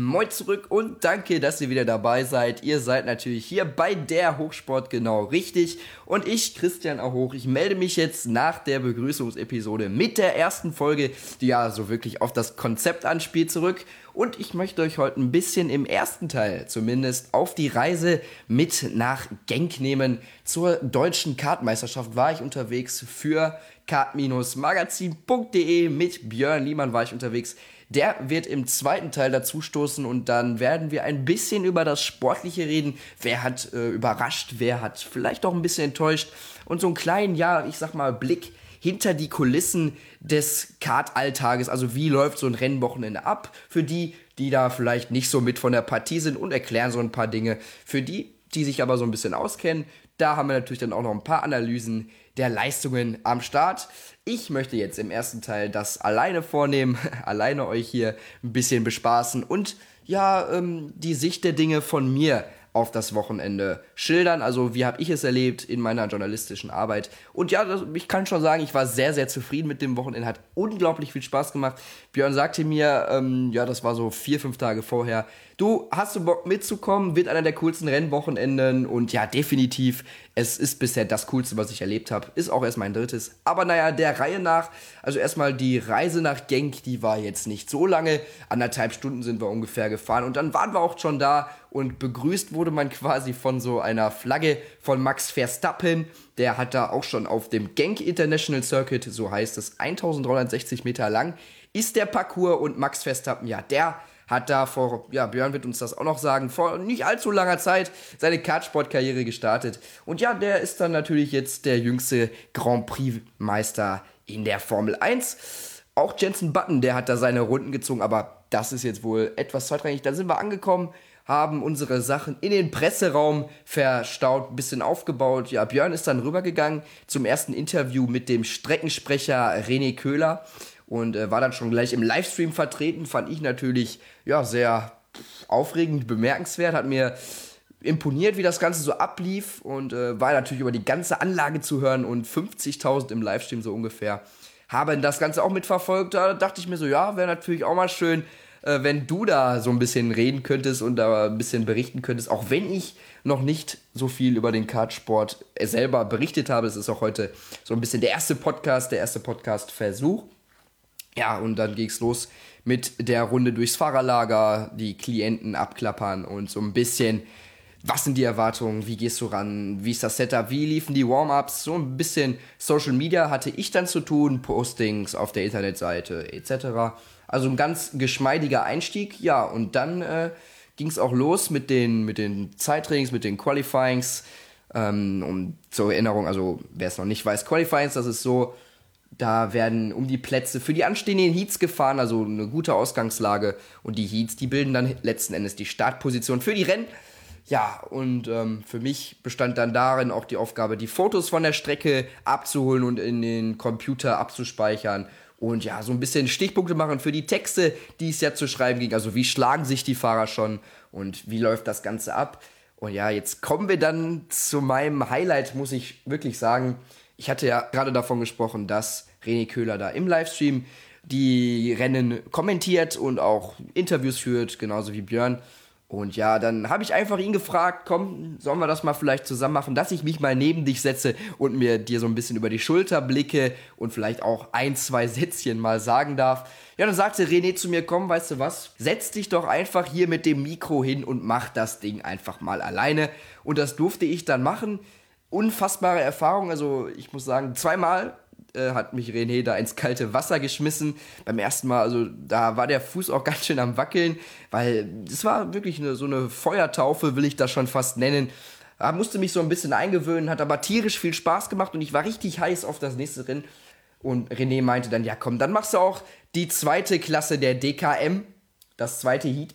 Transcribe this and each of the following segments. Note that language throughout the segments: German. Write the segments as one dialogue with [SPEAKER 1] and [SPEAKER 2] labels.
[SPEAKER 1] Moin zurück und danke, dass ihr wieder dabei seid. Ihr seid natürlich hier bei der Hochsport genau richtig. Und ich, Christian Ahoch, ich melde mich jetzt nach der Begrüßungsepisode mit der ersten Folge, die ja so wirklich auf das Konzept anspielt, zurück. Und ich möchte euch heute ein bisschen im ersten Teil zumindest auf die Reise mit nach Genk nehmen. Zur deutschen Kartmeisterschaft war ich unterwegs für kart-magazin.de mit Björn Liemann war ich unterwegs. Der wird im zweiten Teil dazu stoßen und dann werden wir ein bisschen über das Sportliche reden. Wer hat äh, überrascht, wer hat vielleicht auch ein bisschen enttäuscht und so einen kleinen, ja, ich sag mal, Blick hinter die Kulissen des Kart-Alltages. Also wie läuft so ein Rennwochenende ab? Für die, die da vielleicht nicht so mit von der Partie sind und erklären so ein paar Dinge. Für die, die sich aber so ein bisschen auskennen, da haben wir natürlich dann auch noch ein paar Analysen der Leistungen am Start. Ich möchte jetzt im ersten Teil das alleine vornehmen, alleine euch hier ein bisschen bespaßen und ja, ähm, die Sicht der Dinge von mir auf das Wochenende schildern. Also wie habe ich es erlebt in meiner journalistischen Arbeit. Und ja, das, ich kann schon sagen, ich war sehr, sehr zufrieden mit dem Wochenende. Hat unglaublich viel Spaß gemacht. Björn sagte mir, ähm, ja, das war so vier, fünf Tage vorher, du, hast du Bock mitzukommen? Wird einer der coolsten Rennwochenenden. Und ja, definitiv, es ist bisher das Coolste, was ich erlebt habe. Ist auch erst mein drittes. Aber naja, der Reihe nach, also erstmal die Reise nach Genk, die war jetzt nicht so lange. Anderthalb Stunden sind wir ungefähr gefahren. Und dann waren wir auch schon da und begrüßt wurde man quasi von so einer Flagge von Max Verstappen. Der hat da auch schon auf dem Genk International Circuit, so heißt es, 1360 Meter lang, ist der Parcours und Max Verstappen, ja, der hat da vor, ja, Björn wird uns das auch noch sagen, vor nicht allzu langer Zeit seine Kartsportkarriere gestartet. Und ja, der ist dann natürlich jetzt der jüngste Grand Prix-Meister in der Formel 1. Auch Jensen Button, der hat da seine Runden gezogen, aber das ist jetzt wohl etwas zweitrangig. Da sind wir angekommen haben unsere Sachen in den Presseraum verstaut, ein bisschen aufgebaut. Ja, Björn ist dann rübergegangen zum ersten Interview mit dem Streckensprecher René Köhler und äh, war dann schon gleich im Livestream vertreten. Fand ich natürlich ja sehr aufregend, bemerkenswert, hat mir imponiert, wie das Ganze so ablief und äh, war natürlich über die ganze Anlage zu hören und 50.000 im Livestream so ungefähr. Haben das Ganze auch mitverfolgt. Da dachte ich mir so, ja, wäre natürlich auch mal schön, äh, wenn du da so ein bisschen reden könntest und da ein bisschen berichten könntest, auch wenn ich noch nicht so viel über den Kartsport selber berichtet habe. Es ist auch heute so ein bisschen der erste Podcast, der erste Podcast-Versuch. Ja, und dann ging es los mit der Runde durchs Fahrerlager, die Klienten abklappern und so ein bisschen, was sind die Erwartungen, wie gehst du ran, wie ist das Setup, wie liefen die Warm-ups, so ein bisschen Social Media hatte ich dann zu tun, Postings auf der Internetseite etc. Also ein ganz geschmeidiger Einstieg, ja, und dann äh, ging es auch los mit den, mit den Zeittrainings, mit den Qualifyings. Ähm, um zur Erinnerung, also wer es noch nicht weiß, Qualifyings, das ist so, da werden um die Plätze für die anstehenden Heats gefahren, also eine gute Ausgangslage. Und die Heats, die bilden dann letzten Endes die Startposition für die Rennen. Ja, und ähm, für mich bestand dann darin auch die Aufgabe, die Fotos von der Strecke abzuholen und in den Computer abzuspeichern und ja, so ein bisschen Stichpunkte machen für die Texte, die es ja zu schreiben ging. Also wie schlagen sich die Fahrer schon und wie läuft das Ganze ab? Und ja, jetzt kommen wir dann zu meinem Highlight, muss ich wirklich sagen. Ich hatte ja gerade davon gesprochen, dass René Köhler da im Livestream die Rennen kommentiert und auch Interviews führt, genauso wie Björn. Und ja, dann habe ich einfach ihn gefragt, komm, sollen wir das mal vielleicht zusammen machen, dass ich mich mal neben dich setze und mir dir so ein bisschen über die Schulter blicke und vielleicht auch ein, zwei Sätzchen mal sagen darf. Ja, dann sagte René zu mir, komm, weißt du was, setz dich doch einfach hier mit dem Mikro hin und mach das Ding einfach mal alleine. Und das durfte ich dann machen. Unfassbare Erfahrung, also ich muss sagen, zweimal äh, hat mich René da ins kalte Wasser geschmissen. Beim ersten Mal, also da war der Fuß auch ganz schön am Wackeln, weil es war wirklich eine, so eine Feuertaufe, will ich das schon fast nennen. Da musste mich so ein bisschen eingewöhnen, hat aber tierisch viel Spaß gemacht und ich war richtig heiß auf das nächste Rennen. Und René meinte dann, ja komm, dann machst du auch die zweite Klasse der DKM, das zweite Heat.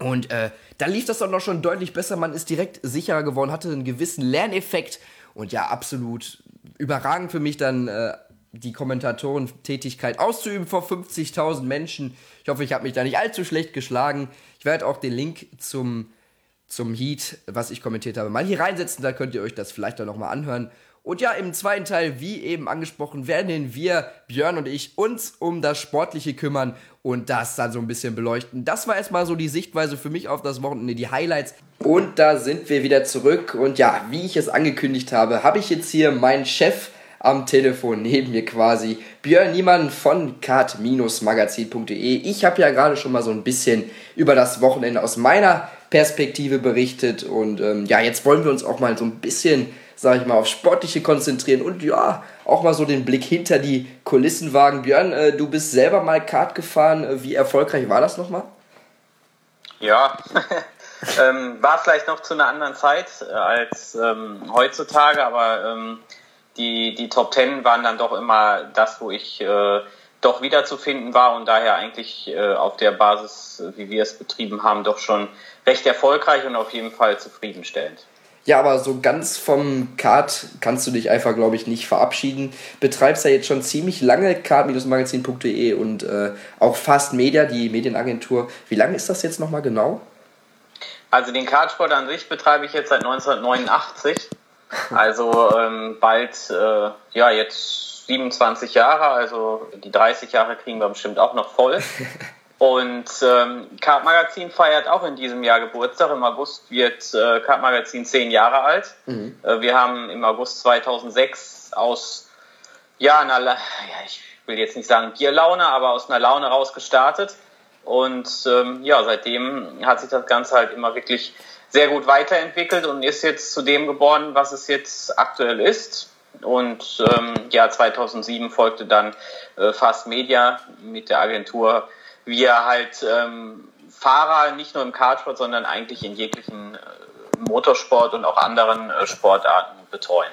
[SPEAKER 1] Und äh, da lief das dann noch schon deutlich besser. Man ist direkt sicherer geworden, hatte einen gewissen Lerneffekt. Und ja, absolut überragend für mich dann äh, die Kommentatorentätigkeit auszuüben vor 50.000 Menschen. Ich hoffe, ich habe mich da nicht allzu schlecht geschlagen. Ich werde auch den Link zum, zum Heat, was ich kommentiert habe, mal hier reinsetzen. Da könnt ihr euch das vielleicht dann nochmal anhören. Und ja, im zweiten Teil, wie eben angesprochen, werden wir, Björn und ich, uns um das Sportliche kümmern und das dann so ein bisschen beleuchten. Das war erstmal so die Sichtweise für mich auf das Wochenende, die Highlights. Und da sind wir wieder zurück. Und ja, wie ich es angekündigt habe, habe ich jetzt hier meinen Chef am Telefon neben mir quasi, Björn Niemann von kart-magazin.de. Ich habe ja gerade schon mal so ein bisschen über das Wochenende aus meiner Perspektive berichtet und ähm, ja, jetzt wollen wir uns auch mal so ein bisschen sage ich mal, auf Sportliche konzentrieren und ja, auch mal so den Blick hinter die Kulissen wagen. Björn, äh, du bist selber mal Kart gefahren. Äh, wie erfolgreich war das nochmal?
[SPEAKER 2] Ja, ähm, war vielleicht noch zu einer anderen Zeit äh, als ähm, heutzutage, aber ähm, die, die Top Ten waren dann doch immer das, wo ich äh, doch wiederzufinden war und daher eigentlich äh, auf der Basis, wie wir es betrieben haben, doch schon recht erfolgreich und auf jeden Fall zufriedenstellend.
[SPEAKER 1] Ja, aber so ganz vom Kart kannst du dich einfach, glaube ich, nicht verabschieden. Betreibst ja jetzt schon ziemlich lange kart-magazin.de und äh, auch Fast Media, die Medienagentur. Wie lange ist das jetzt nochmal genau?
[SPEAKER 2] Also den Kartsport an sich betreibe ich jetzt seit 1989. Also ähm, bald, äh, ja, jetzt 27 Jahre, also die 30 Jahre kriegen wir bestimmt auch noch voll. Und ähm, Card Magazin feiert auch in diesem Jahr Geburtstag. Im August wird äh, Card Magazin zehn Jahre alt. Mhm. Äh, wir haben im August 2006 aus, ja, einer, ja, ich will jetzt nicht sagen Bierlaune, aber aus einer Laune raus gestartet. Und ähm, ja, seitdem hat sich das Ganze halt immer wirklich sehr gut weiterentwickelt und ist jetzt zu dem geworden, was es jetzt aktuell ist. Und ähm, ja, 2007 folgte dann äh, Fast Media mit der Agentur wir halt ähm, Fahrer nicht nur im Kartsport, sondern eigentlich in jeglichen äh, Motorsport und auch anderen äh, Sportarten betreuen.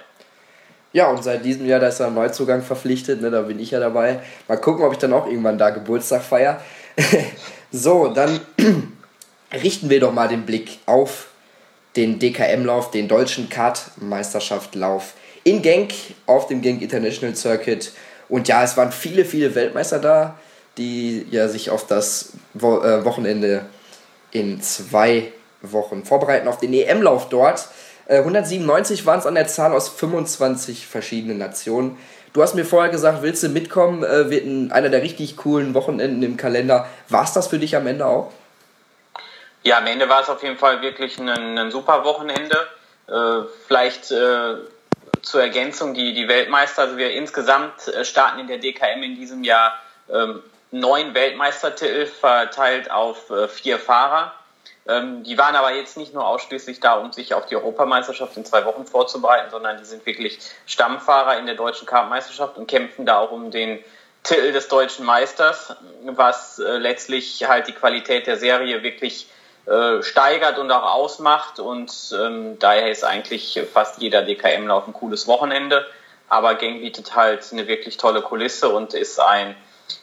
[SPEAKER 1] Ja, und seit diesem Jahr, da ist er Neuzugang verpflichtet, ne, da bin ich ja dabei. Mal gucken, ob ich dann auch irgendwann da Geburtstag feier. so, dann richten wir doch mal den Blick auf den DKM-Lauf, den deutschen Kartmeisterschaftlauf in Genk auf dem Genk International Circuit. Und ja, es waren viele, viele Weltmeister da die ja sich auf das Wo äh, Wochenende in zwei Wochen vorbereiten, auf den EM-Lauf dort. Äh, 197 waren es an der Zahl aus 25 verschiedenen Nationen. Du hast mir vorher gesagt, willst du mitkommen? Äh, wird ein, einer der richtig coolen Wochenenden im Kalender. War es das für dich am Ende auch?
[SPEAKER 2] Ja, am Ende war es auf jeden Fall wirklich ein, ein super Wochenende. Äh, vielleicht äh, zur Ergänzung die, die Weltmeister. Also wir insgesamt äh, starten in der DKM in diesem Jahr ähm, neun Weltmeistertitel verteilt auf äh, vier Fahrer. Ähm, die waren aber jetzt nicht nur ausschließlich da, um sich auf die Europameisterschaft in zwei Wochen vorzubereiten, sondern die sind wirklich Stammfahrer in der deutschen Kartmeisterschaft und kämpfen da auch um den Titel des deutschen Meisters, was äh, letztlich halt die Qualität der Serie wirklich äh, steigert und auch ausmacht. Und ähm, daher ist eigentlich fast jeder DKM-Lauf ein cooles Wochenende. Aber Gang bietet halt eine wirklich tolle Kulisse und ist ein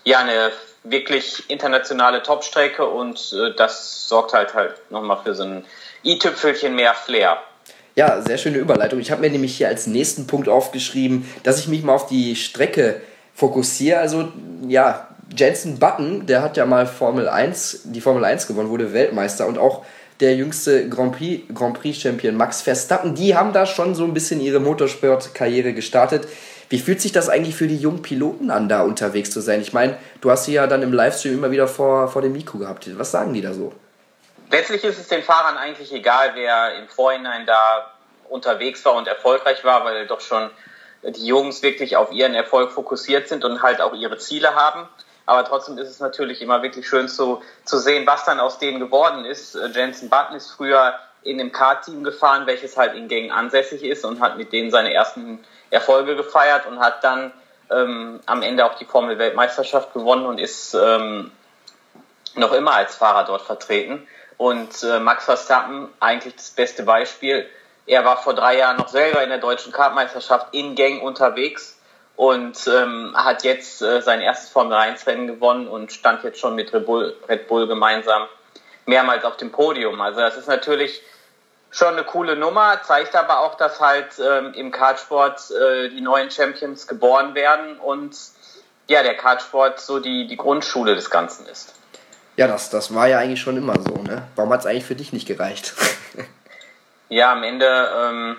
[SPEAKER 2] ja, eine wirklich internationale Topstrecke und äh, das sorgt halt halt nochmal für so ein i-Tüpfelchen mehr Flair.
[SPEAKER 1] Ja, sehr schöne Überleitung. Ich habe mir nämlich hier als nächsten Punkt aufgeschrieben, dass ich mich mal auf die Strecke fokussiere. Also, ja, Jensen Button, der hat ja mal Formel 1, die Formel 1 gewonnen, wurde Weltmeister und auch der jüngste Grand Prix, Grand Prix Champion Max Verstappen, die haben da schon so ein bisschen ihre Motorsportkarriere gestartet. Wie fühlt sich das eigentlich für die jungen Piloten an, da unterwegs zu sein? Ich meine, du hast sie ja dann im Livestream immer wieder vor, vor dem Mikro gehabt. Was sagen die da so?
[SPEAKER 2] Letztlich ist es den Fahrern eigentlich egal, wer im Vorhinein da unterwegs war und erfolgreich war, weil doch schon die Jungs wirklich auf ihren Erfolg fokussiert sind und halt auch ihre Ziele haben. Aber trotzdem ist es natürlich immer wirklich schön zu, zu sehen, was dann aus denen geworden ist. Jensen Button ist früher in dem Kart-Team gefahren, welches halt in Gängen ansässig ist und hat mit denen seine ersten Erfolge gefeiert und hat dann ähm, am Ende auch die Formel-Weltmeisterschaft gewonnen und ist ähm, noch immer als Fahrer dort vertreten. Und äh, Max Verstappen, eigentlich das beste Beispiel, er war vor drei Jahren noch selber in der deutschen Kartmeisterschaft in Gang unterwegs und ähm, hat jetzt äh, sein erstes Formel 1 Rennen gewonnen und stand jetzt schon mit Red Bull, Red Bull gemeinsam mehrmals auf dem Podium. Also das ist natürlich schon eine coole Nummer, zeigt aber auch, dass halt ähm, im Kartsport äh, die neuen Champions geboren werden und ja, der Kartsport so die, die Grundschule des Ganzen ist.
[SPEAKER 1] Ja, das, das war ja eigentlich schon immer so, ne? Warum hat es eigentlich für dich nicht gereicht?
[SPEAKER 2] ja, am Ende ähm,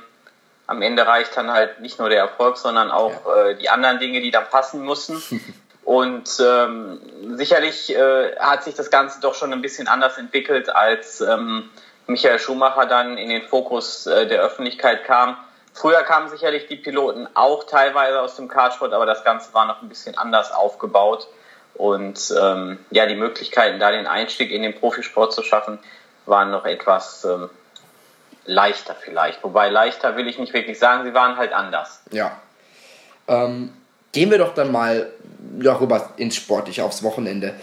[SPEAKER 2] am Ende reicht dann halt nicht nur der Erfolg, sondern auch ja. äh, die anderen Dinge, die dann passen müssen. Und ähm, sicherlich äh, hat sich das Ganze doch schon ein bisschen anders entwickelt, als ähm, Michael Schumacher dann in den Fokus äh, der Öffentlichkeit kam. Früher kamen sicherlich die Piloten auch teilweise aus dem Kartsport, aber das Ganze war noch ein bisschen anders aufgebaut. Und ähm, ja, die Möglichkeiten, da den Einstieg in den Profisport zu schaffen, waren noch etwas ähm, leichter vielleicht. Wobei leichter will ich nicht wirklich sagen, sie waren halt anders.
[SPEAKER 1] Ja. Ähm, gehen wir doch dann mal darüber ins Sportliche, aufs Wochenende.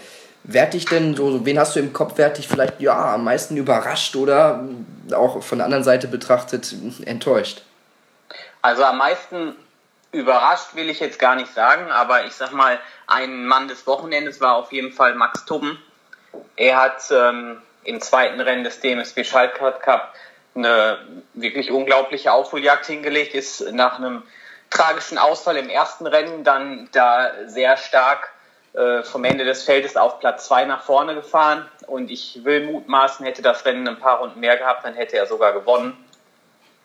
[SPEAKER 1] Wer dich denn so, wen hast du im Kopf, wer dich vielleicht ja am meisten überrascht oder auch von der anderen Seite betrachtet enttäuscht?
[SPEAKER 2] Also am meisten überrascht will ich jetzt gar nicht sagen, aber ich sag mal, ein Mann des Wochenendes war auf jeden Fall Max Tubben. Er hat ähm, im zweiten Rennen des DMSB Schaltkart Cup eine wirklich unglaubliche Aufholjagd hingelegt, ist nach einem tragischen Ausfall im ersten Rennen dann da sehr stark äh, vom Ende des Feldes auf Platz zwei nach vorne gefahren und ich will mutmaßen, hätte das Rennen ein paar Runden mehr gehabt, dann hätte er sogar gewonnen.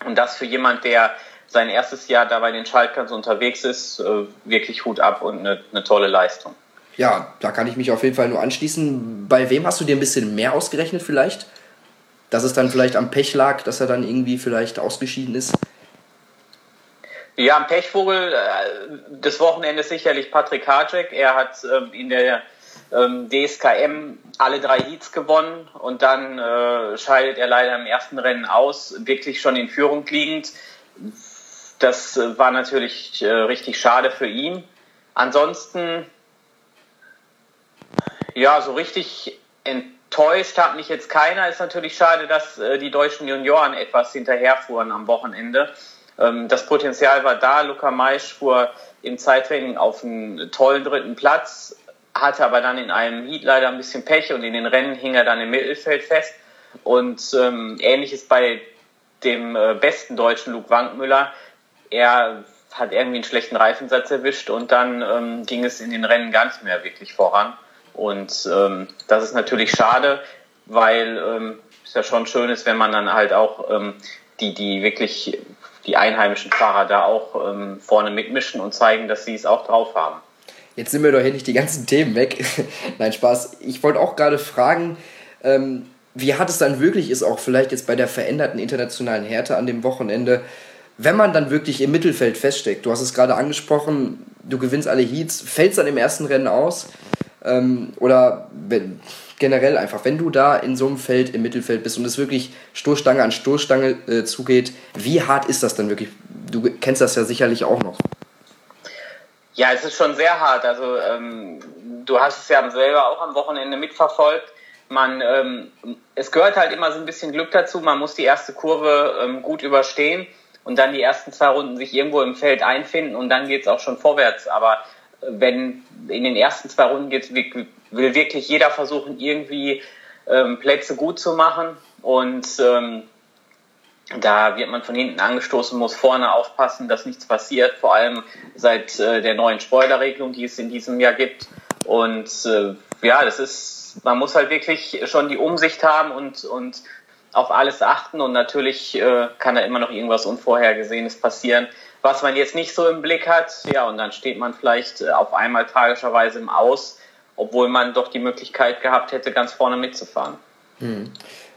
[SPEAKER 2] Und das für jemand, der sein erstes Jahr da bei den Schaltkans unterwegs ist, äh, wirklich Hut ab und eine, eine tolle Leistung.
[SPEAKER 1] Ja, da kann ich mich auf jeden Fall nur anschließen. Bei wem hast du dir ein bisschen mehr ausgerechnet vielleicht? Dass es dann vielleicht am Pech lag, dass er dann irgendwie vielleicht ausgeschieden ist?
[SPEAKER 2] Ja, am Pechvogel äh, des Wochenendes sicherlich Patrick Hacek. Er hat ähm, in der ähm, DSKM alle drei Heats gewonnen und dann äh, scheidet er leider im ersten Rennen aus, wirklich schon in Führung liegend. Das äh, war natürlich richtig schade für ihn. Ansonsten, ja, so richtig enttäuscht hat mich jetzt keiner. Ist natürlich schade, dass die deutschen Junioren etwas hinterherfuhren am Wochenende. Ähm, das Potenzial war da. Luca Maisch fuhr im Zeittraining auf einen tollen dritten Platz, hatte aber dann in einem Heat leider ein bisschen Pech und in den Rennen hing er dann im Mittelfeld fest. Und ähm, ähnliches bei dem äh, besten deutschen Luke Wankmüller. Er hat irgendwie einen schlechten Reifensatz erwischt und dann ähm, ging es in den Rennen gar nicht mehr wirklich voran. Und ähm, das ist natürlich schade, weil ähm, es ja schon schön ist, wenn man dann halt auch ähm, die, die wirklich die einheimischen Fahrer da auch ähm, vorne mitmischen und zeigen, dass sie es auch drauf haben.
[SPEAKER 1] Jetzt sind wir doch hier nicht die ganzen Themen weg. Nein, Spaß. Ich wollte auch gerade fragen, ähm, wie hart es dann wirklich ist, auch vielleicht jetzt bei der veränderten internationalen Härte an dem Wochenende, wenn man dann wirklich im Mittelfeld feststeckt. Du hast es gerade angesprochen, du gewinnst alle Heats, fällst dann im ersten Rennen aus. Ähm, oder wenn, generell einfach, wenn du da in so einem Feld im Mittelfeld bist und es wirklich Stoßstange an Stoßstange äh, zugeht, wie hart ist das dann wirklich? Du kennst das ja sicherlich auch noch.
[SPEAKER 2] Ja, es ist schon sehr hart. Also ähm, du hast es ja selber auch am Wochenende mitverfolgt. Man, ähm, es gehört halt immer so ein bisschen Glück dazu. Man muss die erste Kurve ähm, gut überstehen und dann die ersten zwei Runden sich irgendwo im Feld einfinden und dann geht es auch schon vorwärts. Aber wenn in den ersten zwei Runden geht, will wirklich jeder versuchen, irgendwie ähm, Plätze gut zu machen. Und ähm, da wird man von hinten angestoßen, muss vorne aufpassen, dass nichts passiert, vor allem seit äh, der neuen Spoilerregelung, die es in diesem Jahr gibt. Und äh, ja, das ist, man muss halt wirklich schon die Umsicht haben und, und auf alles achten und natürlich äh, kann da immer noch irgendwas Unvorhergesehenes passieren was man jetzt nicht so im Blick hat. Ja, und dann steht man vielleicht äh, auf einmal tragischerweise im Aus, obwohl man doch die Möglichkeit gehabt hätte, ganz vorne mitzufahren.
[SPEAKER 1] Hm.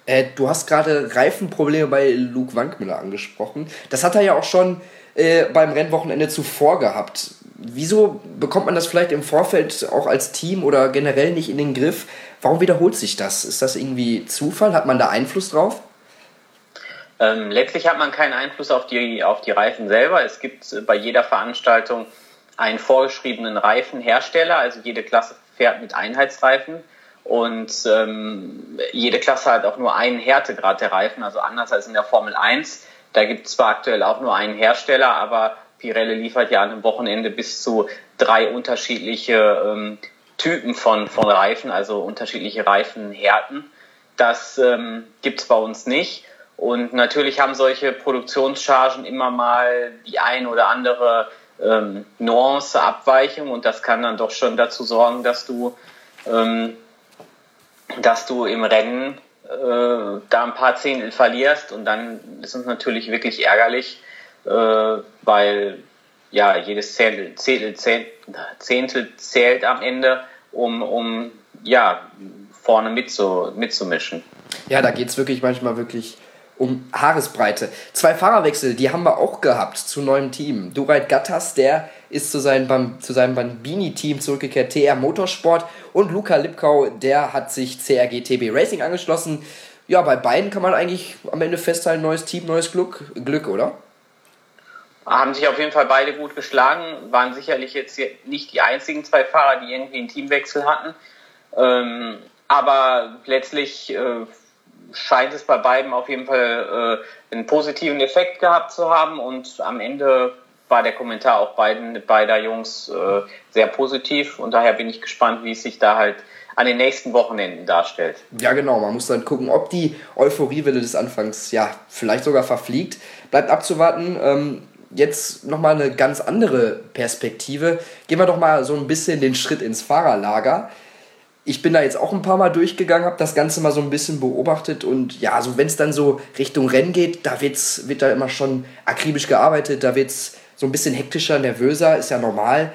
[SPEAKER 1] Äh, du hast gerade Reifenprobleme bei Luke Wankmüller angesprochen. Das hat er ja auch schon äh, beim Rennwochenende zuvor gehabt. Wieso bekommt man das vielleicht im Vorfeld auch als Team oder generell nicht in den Griff? Warum wiederholt sich das? Ist das irgendwie Zufall? Hat man da Einfluss drauf?
[SPEAKER 2] Ähm, letztlich hat man keinen Einfluss auf die, auf die Reifen selber. Es gibt äh, bei jeder Veranstaltung einen vorgeschriebenen Reifenhersteller, also jede Klasse fährt mit Einheitsreifen und ähm, jede Klasse hat auch nur einen Härtegrad der Reifen, also anders als in der Formel 1. Da gibt es zwar aktuell auch nur einen Hersteller, aber Pirelli liefert ja an einem Wochenende bis zu drei unterschiedliche ähm, Typen von, von Reifen, also unterschiedliche Reifenhärten. Das ähm, gibt es bei uns nicht. Und natürlich haben solche Produktionschargen immer mal die ein oder andere ähm, Nuance, Abweichung und das kann dann doch schon dazu sorgen, dass du, ähm, dass du im Rennen äh, da ein paar Zehntel verlierst und dann ist es natürlich wirklich ärgerlich, äh, weil ja jedes Zehntel, Zehntel, Zehntel zählt am Ende, um, um ja, vorne mitzu, mitzumischen.
[SPEAKER 1] Ja, da geht es wirklich manchmal wirklich um Haaresbreite. Zwei Fahrerwechsel, die haben wir auch gehabt zu neuem Team. Dureit Gattas, der ist zu seinem, zu seinem Bambini-Team zurückgekehrt, TR Motorsport. Und Luca Lipkau, der hat sich CRG TB Racing angeschlossen. Ja, bei beiden kann man eigentlich am Ende festhalten, neues Team, neues Glück, Glück oder?
[SPEAKER 2] Haben sich auf jeden Fall beide gut geschlagen, waren sicherlich jetzt nicht die einzigen zwei Fahrer, die irgendwie einen Teamwechsel hatten. Ähm, aber letztlich äh, scheint es bei beiden auf jeden Fall äh, einen positiven Effekt gehabt zu haben und am Ende war der Kommentar auch beiden, beider Jungs äh, sehr positiv und daher bin ich gespannt, wie es sich da halt an den nächsten Wochenenden darstellt.
[SPEAKER 1] Ja, genau. Man muss dann gucken, ob die Euphoriewelle des Anfangs ja vielleicht sogar verfliegt. Bleibt abzuwarten. Ähm, jetzt nochmal eine ganz andere Perspektive. Gehen wir doch mal so ein bisschen den Schritt ins Fahrerlager ich bin da jetzt auch ein paar Mal durchgegangen, habe das Ganze mal so ein bisschen beobachtet und ja, so wenn es dann so Richtung Rennen geht, da wird's, wird da immer schon akribisch gearbeitet, da wird es so ein bisschen hektischer, nervöser, ist ja normal.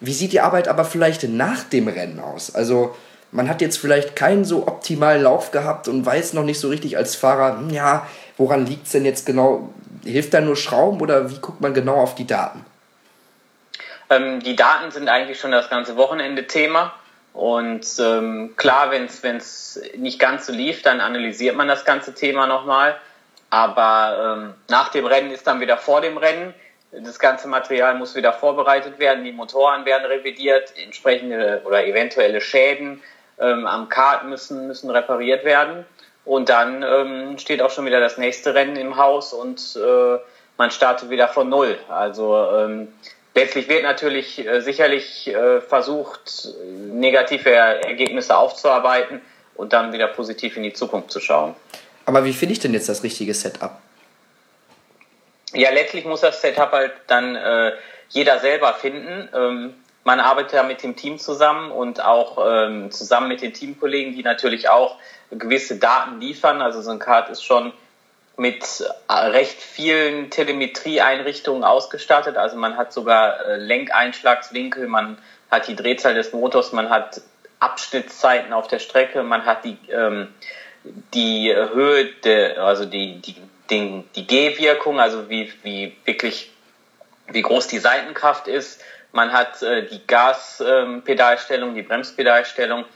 [SPEAKER 1] Wie sieht die Arbeit aber vielleicht nach dem Rennen aus? Also man hat jetzt vielleicht keinen so optimalen Lauf gehabt und weiß noch nicht so richtig als Fahrer, hm, ja, woran liegt es denn jetzt genau? Hilft da nur Schrauben oder wie guckt man genau auf die Daten?
[SPEAKER 2] Ähm, die Daten sind eigentlich schon das ganze Wochenende Thema. Und ähm, klar, wenn es nicht ganz so lief, dann analysiert man das ganze Thema nochmal. Aber ähm, nach dem Rennen ist dann wieder vor dem Rennen. Das ganze Material muss wieder vorbereitet werden, die Motoren werden revidiert, entsprechende oder eventuelle Schäden ähm, am Kart müssen, müssen repariert werden. Und dann ähm, steht auch schon wieder das nächste Rennen im Haus und äh, man startet wieder von Null. Also ähm, Letztlich wird natürlich äh, sicherlich äh, versucht, negative Ergebnisse aufzuarbeiten und dann wieder positiv in die Zukunft zu schauen.
[SPEAKER 1] Aber wie finde ich denn jetzt das richtige Setup?
[SPEAKER 2] Ja, letztlich muss das Setup halt dann äh, jeder selber finden. Ähm, man arbeitet ja mit dem Team zusammen und auch ähm, zusammen mit den Teamkollegen, die natürlich auch gewisse Daten liefern. Also so ein Kart ist schon mit äh, recht vielen Telemetrieeinrichtungen ausgestattet. Also man hat sogar äh, Lenkeinschlagswinkel, man hat die Drehzahl des Motors, man hat Abschnittszeiten auf der Strecke, man hat die, ähm, die Höhe, der, also die, die, die, die G-Wirkung, also wie, wie wirklich, wie groß die Seitenkraft ist. Man hat äh, die Gaspedalstellung, die Bremspedalstellung.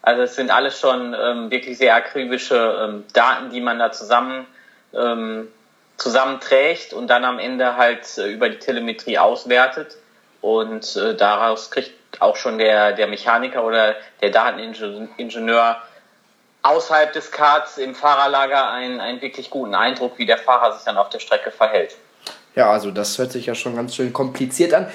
[SPEAKER 2] Also es sind alles schon ähm, wirklich sehr akribische ähm, Daten, die man da zusammen ähm, zusammenträgt und dann am Ende halt äh, über die Telemetrie auswertet. Und äh, daraus kriegt auch schon der, der Mechaniker oder der Dateningenieur außerhalb des Karts im Fahrerlager einen, einen wirklich guten Eindruck, wie der Fahrer sich dann auf der Strecke verhält.
[SPEAKER 1] Ja, also das hört sich ja schon ganz schön kompliziert an.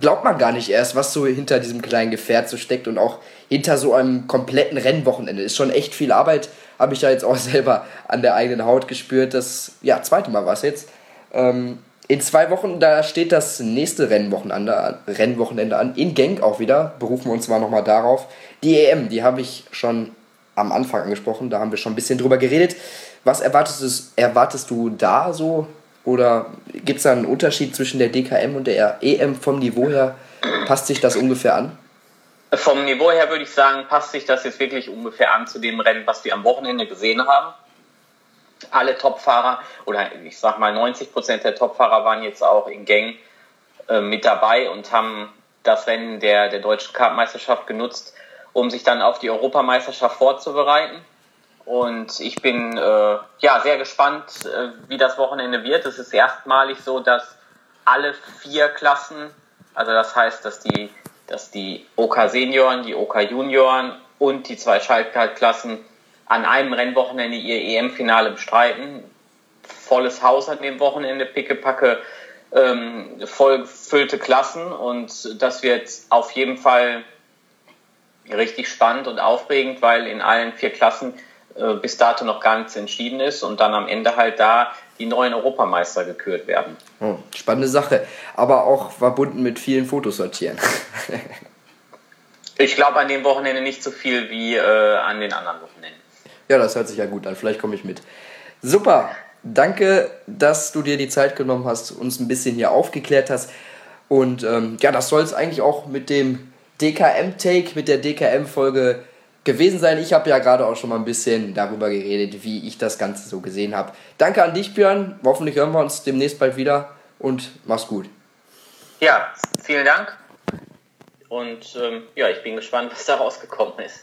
[SPEAKER 1] Glaubt man gar nicht erst, was so hinter diesem kleinen Gefährt so steckt und auch hinter so einem kompletten Rennwochenende. Ist schon echt viel Arbeit habe ich ja jetzt auch selber an der eigenen Haut gespürt. Das, ja, zweite Mal war es jetzt. Ähm, in zwei Wochen, da steht das nächste Rennwochenende, Rennwochenende an. In Genk auch wieder. Berufen wir uns mal nochmal darauf. Die EM, die habe ich schon am Anfang angesprochen. Da haben wir schon ein bisschen drüber geredet. Was erwartest du, erwartest du da so? Oder gibt es da einen Unterschied zwischen der DKM und der EM vom Niveau her? Passt sich das ungefähr an?
[SPEAKER 2] Vom Niveau her würde ich sagen, passt sich das jetzt wirklich ungefähr an zu dem Rennen, was wir am Wochenende gesehen haben. Alle Topfahrer oder ich sag mal 90 Prozent der Topfahrer waren jetzt auch in Gang äh, mit dabei und haben das Rennen der, der deutschen Kartmeisterschaft genutzt, um sich dann auf die Europameisterschaft vorzubereiten. Und ich bin äh, ja sehr gespannt, äh, wie das Wochenende wird. Es ist erstmalig so, dass alle vier Klassen, also das heißt, dass die dass die OK Senioren, die OK Junioren und die zwei Schaltklassen an einem Rennwochenende ihr EM-Finale bestreiten. Volles Haus an dem Wochenende, pickepacke, ähm, voll gefüllte Klassen und das wird auf jeden Fall richtig spannend und aufregend, weil in allen vier Klassen äh, bis dato noch gar nichts entschieden ist und dann am Ende halt da die neuen Europameister gekürt werden.
[SPEAKER 1] Oh, spannende Sache, aber auch verbunden mit vielen Fotos sortieren.
[SPEAKER 2] ich glaube an dem Wochenende nicht so viel wie äh, an den anderen Wochenenden.
[SPEAKER 1] Ja, das hört sich ja gut an. Vielleicht komme ich mit. Super. danke, dass du dir die Zeit genommen hast, uns ein bisschen hier aufgeklärt hast. Und ähm, ja, das soll es eigentlich auch mit dem DKM-Take, mit der DKM-Folge gewesen sein. Ich habe ja gerade auch schon mal ein bisschen darüber geredet, wie ich das Ganze so gesehen habe. Danke an dich, Björn. Hoffentlich hören wir uns demnächst bald wieder und mach's gut.
[SPEAKER 2] Ja, vielen Dank. Und ähm, ja, ich bin gespannt, was da rausgekommen ist.